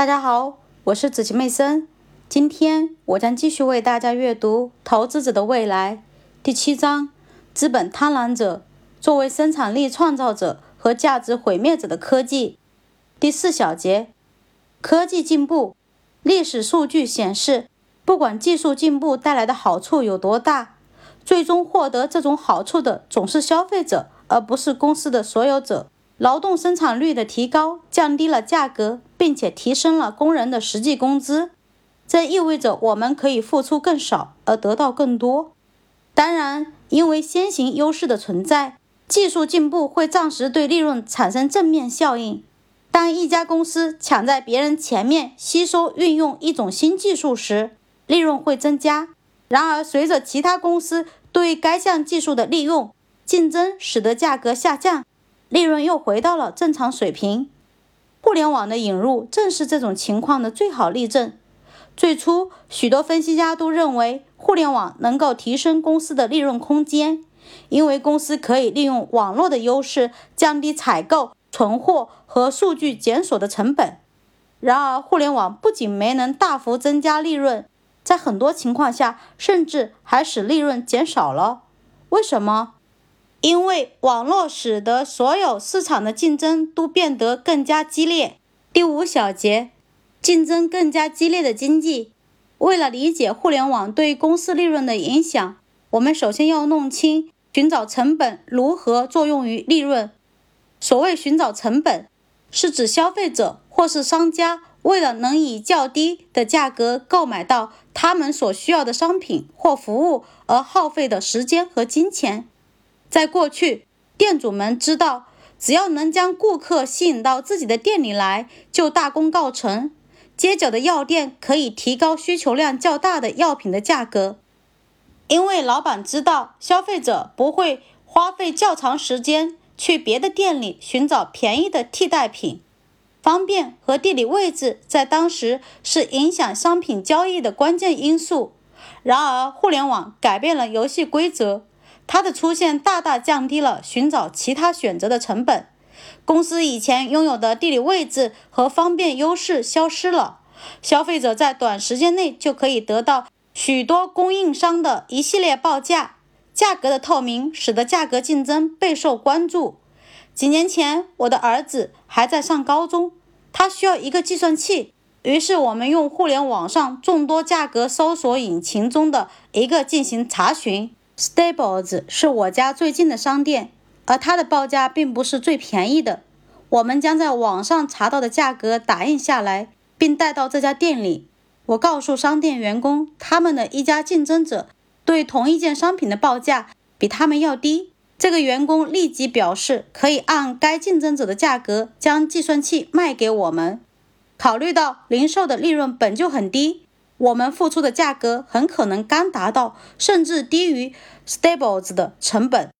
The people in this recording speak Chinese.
大家好，我是子琪妹森。今天我将继续为大家阅读《投资者的未来》第七章：资本贪婪者作为生产力创造者和价值毁灭者的科技。第四小节：科技进步。历史数据显示，不管技术进步带来的好处有多大，最终获得这种好处的总是消费者，而不是公司的所有者。劳动生产率的提高降低了价格，并且提升了工人的实际工资。这意味着我们可以付出更少而得到更多。当然，因为先行优势的存在，技术进步会暂时对利润产生正面效应。当一家公司抢在别人前面吸收运用一种新技术时，利润会增加。然而，随着其他公司对该项技术的利用，竞争使得价格下降。利润又回到了正常水平。互联网的引入正是这种情况的最好例证。最初，许多分析家都认为互联网能够提升公司的利润空间，因为公司可以利用网络的优势降低采购、存货和数据检索的成本。然而，互联网不仅没能大幅增加利润，在很多情况下甚至还使利润减少了。为什么？因为网络使得所有市场的竞争都变得更加激烈。第五小节，竞争更加激烈的经济。为了理解互联网对公司利润的影响，我们首先要弄清寻找成本如何作用于利润。所谓寻找成本，是指消费者或是商家为了能以较低的价格购买到他们所需要的商品或服务而耗费的时间和金钱。在过去，店主们知道，只要能将顾客吸引到自己的店里来，就大功告成。街角的药店可以提高需求量较大的药品的价格，因为老板知道消费者不会花费较长时间去别的店里寻找便宜的替代品。方便和地理位置在当时是影响商品交易的关键因素。然而，互联网改变了游戏规则。它的出现大大降低了寻找其他选择的成本。公司以前拥有的地理位置和方便优势消失了。消费者在短时间内就可以得到许多供应商的一系列报价。价格的透明使得价格竞争备受关注。几年前，我的儿子还在上高中，他需要一个计算器。于是，我们用互联网上众多价格搜索引擎中的一个进行查询。Stables 是我家最近的商店，而它的报价并不是最便宜的。我们将在网上查到的价格打印下来，并带到这家店里。我告诉商店员工，他们的一家竞争者对同一件商品的报价比他们要低。这个员工立即表示可以按该竞争者的价格将计算器卖给我们。考虑到零售的利润本就很低。我们付出的价格很可能刚达到，甚至低于 Stables 的成本。